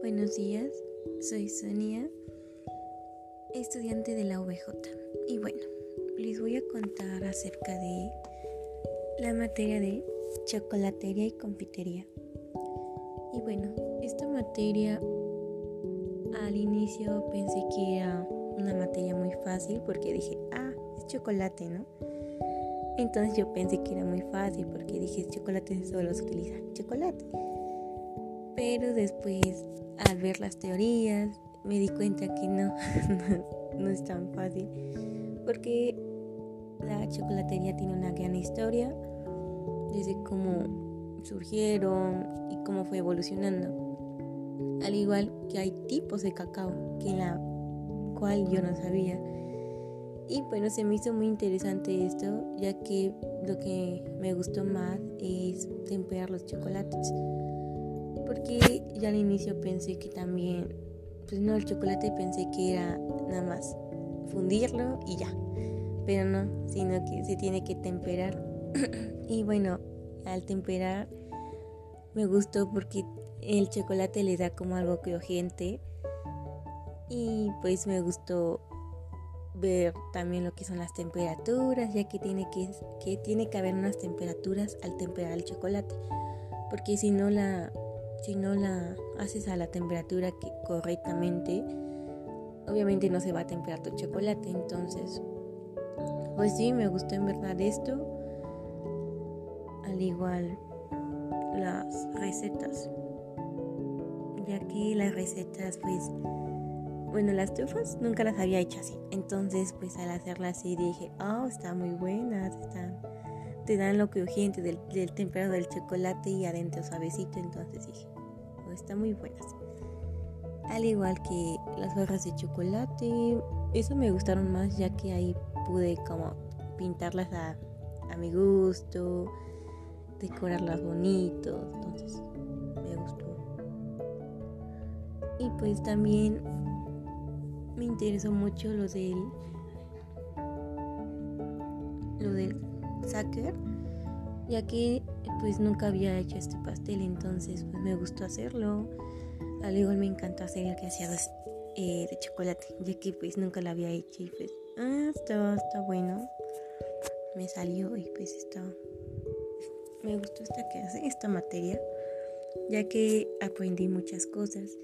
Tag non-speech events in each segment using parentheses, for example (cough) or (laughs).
buenos días. Soy Sonia, estudiante de la OBJ. Y bueno, les voy a contar acerca de la materia de chocolatería y confitería. Y bueno, esta materia al inicio pensé que era una materia muy fácil porque dije, ah, es chocolate, ¿no? Entonces yo pensé que era muy fácil porque dije, chocolate solo se utiliza chocolate. Pero después, al ver las teorías, me di cuenta que (laughs) no, no, es tan fácil. Porque la chocolatería tiene una gran historia, desde cómo surgieron y cómo fue evolucionando. Al igual que hay tipos de cacao, que la cual yo no sabía. Y bueno, se me hizo muy interesante esto, ya que lo que me gustó más es temperar los chocolates porque ya al inicio pensé que también, pues no, el chocolate pensé que era nada más fundirlo y ya, pero no, sino que se tiene que temperar. (clears throat) y bueno, al temperar me gustó porque el chocolate le da como algo crujiente. Y pues me gustó ver también lo que son las temperaturas, ya que tiene que, que tiene que haber unas temperaturas al temperar el chocolate, porque si no la si no la haces a la temperatura que correctamente, obviamente no se va a temperar tu chocolate. Entonces, pues sí, me gustó en verdad esto. Al igual las recetas. Ya que las recetas, pues, bueno, las trufas nunca las había hecho así. Entonces, pues al hacerlas así dije, oh, están muy buenas, están te dan lo crujiente del, del temperado del chocolate y adentro suavecito. Entonces dije, oh, está muy buenas. Al igual que las barras de chocolate, eso me gustaron más ya que ahí pude como pintarlas a, a mi gusto, decorarlas bonito, entonces me gustó. Y pues también me interesó mucho lo del lo del Sacker, ya que pues nunca había hecho este pastel, entonces pues me gustó hacerlo. Al igual me encantó hacer el que hacía eh, de chocolate, ya que pues nunca lo había hecho y pues ah, está, está bueno. Me salió y pues está me gustó esta clase, esta materia, ya que aprendí muchas cosas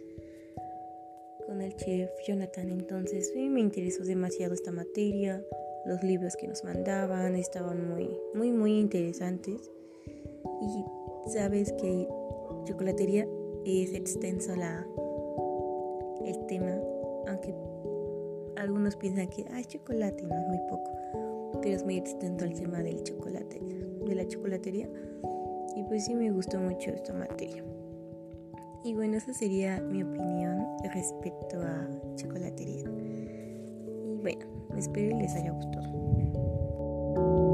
con el chef Jonathan, entonces me interesó demasiado esta materia los libros que nos mandaban estaban muy, muy, muy interesantes. Y sabes que chocolatería es extenso la, el tema, aunque algunos piensan que hay chocolate, no es muy poco, pero es muy extenso el tema del chocolate, de la chocolatería. Y pues sí me gustó mucho esta materia. Y bueno, esa sería mi opinión respecto a chocolatería. Y bueno, espero les haya gustado.